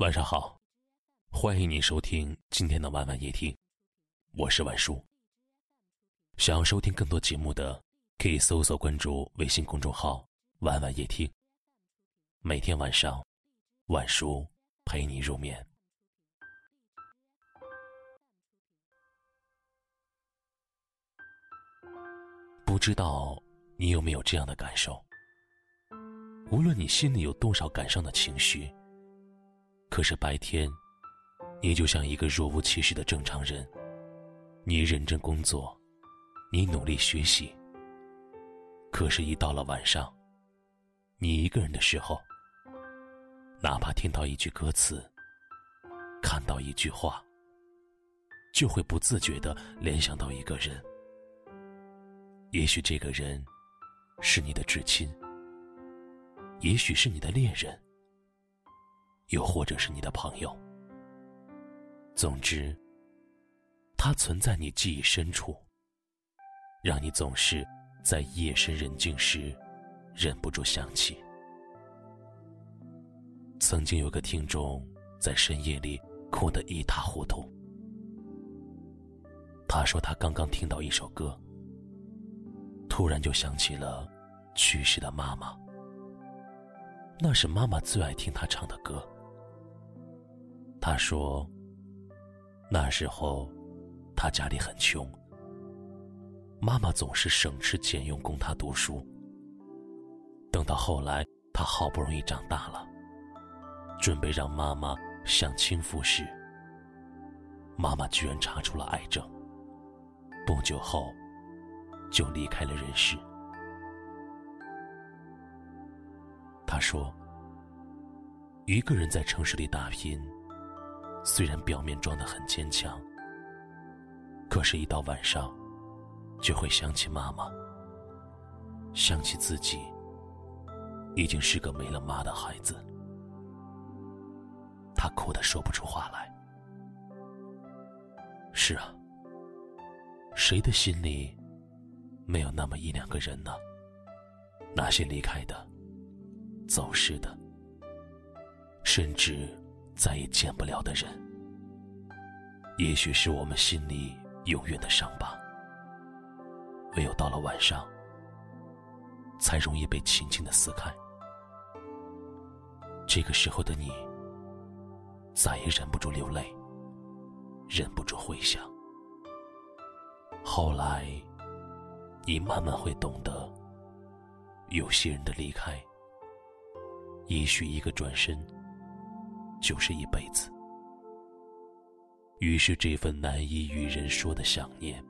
晚上好，欢迎你收听今天的晚晚夜听，我是晚叔。想要收听更多节目的，可以搜索关注微信公众号“晚晚夜听”。每天晚上，晚叔陪你入眠。不知道你有没有这样的感受？无论你心里有多少感伤的情绪。可是白天，你就像一个若无其事的正常人，你认真工作，你努力学习。可是，一到了晚上，你一个人的时候，哪怕听到一句歌词，看到一句话，就会不自觉的联想到一个人。也许这个人是你的至亲，也许是你的恋人。又或者是你的朋友，总之，它存在你记忆深处，让你总是在夜深人静时忍不住想起。曾经有个听众在深夜里哭得一塌糊涂，他说他刚刚听到一首歌，突然就想起了去世的妈妈，那是妈妈最爱听他唱的歌。他说：“那时候，他家里很穷，妈妈总是省吃俭用供他读书。等到后来，他好不容易长大了，准备让妈妈享清福时，妈妈居然查出了癌症，不久后就离开了人世。”他说：“一个人在城市里打拼。”虽然表面装得很坚强，可是，一到晚上，就会想起妈妈，想起自己，已经是个没了妈的孩子。他哭得说不出话来。是啊，谁的心里没有那么一两个人呢？那些离开的、走失的，甚至……再也见不了的人，也许是我们心里永远的伤疤。唯有到了晚上，才容易被轻轻的撕开。这个时候的你，再也忍不住流泪，忍不住回想。后来，你慢慢会懂得，有些人的离开，也许一个转身。就是一辈子。于是，这份难以与人说的想念，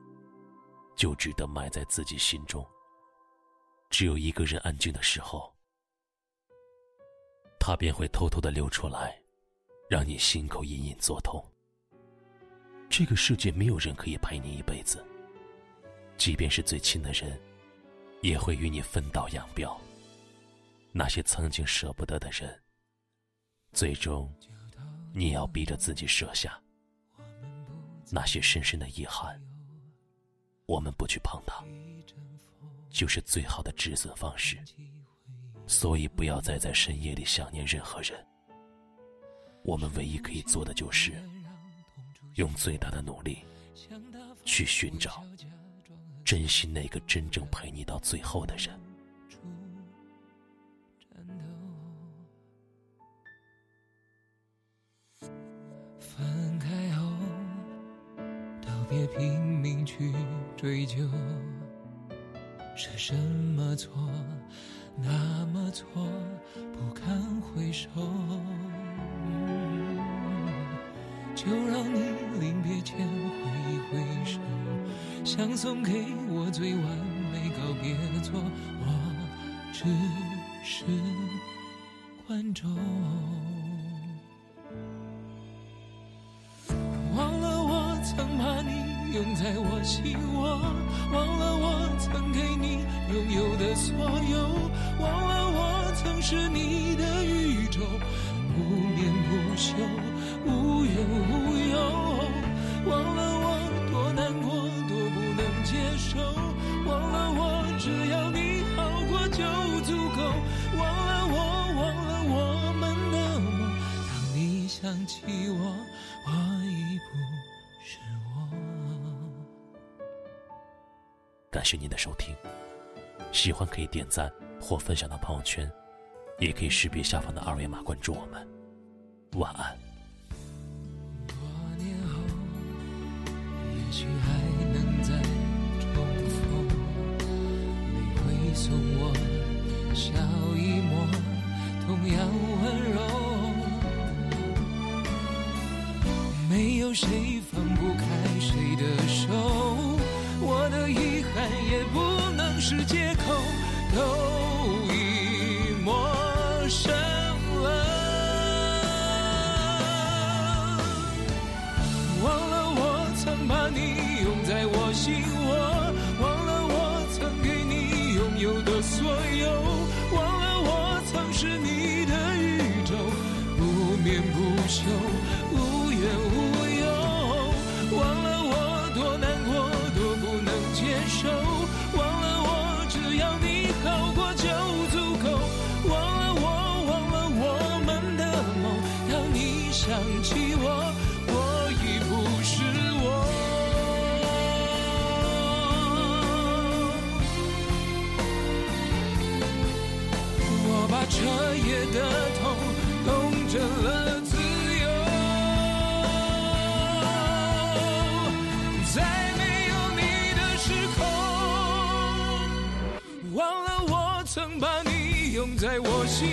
就只得埋在自己心中。只有一个人安静的时候，他便会偷偷的流出来，让你心口隐隐作痛。这个世界没有人可以陪你一辈子，即便是最亲的人，也会与你分道扬镳。那些曾经舍不得的人。最终，你要逼着自己舍下那些深深的遗憾。我们不去碰它，就是最好的止损方式。所以，不要再在深夜里想念任何人。我们唯一可以做的，就是用最大的努力去寻找、珍惜那个真正陪你到最后的人。究，是什么错，那么错，不堪回首。就让你临别前挥一挥手，想送给我最完美告别作，我只是观众。拥在我心窝，忘了我曾给你拥有的所有，忘了我曾是你的宇宙，不眠不休，无忧无忧，忘了我多难过，多不能接受，忘了我只要你好过就足够，忘了我，忘了我们的梦，当你。想起感谢您的收听，喜欢可以点赞或分享到朋友圈，也可以识别下方的二维码关注我们。晚安。多年后，也许还能再重逢，你会送我笑一抹，同样温柔。没有谁把你拥在我心窝，曾把你拥在我心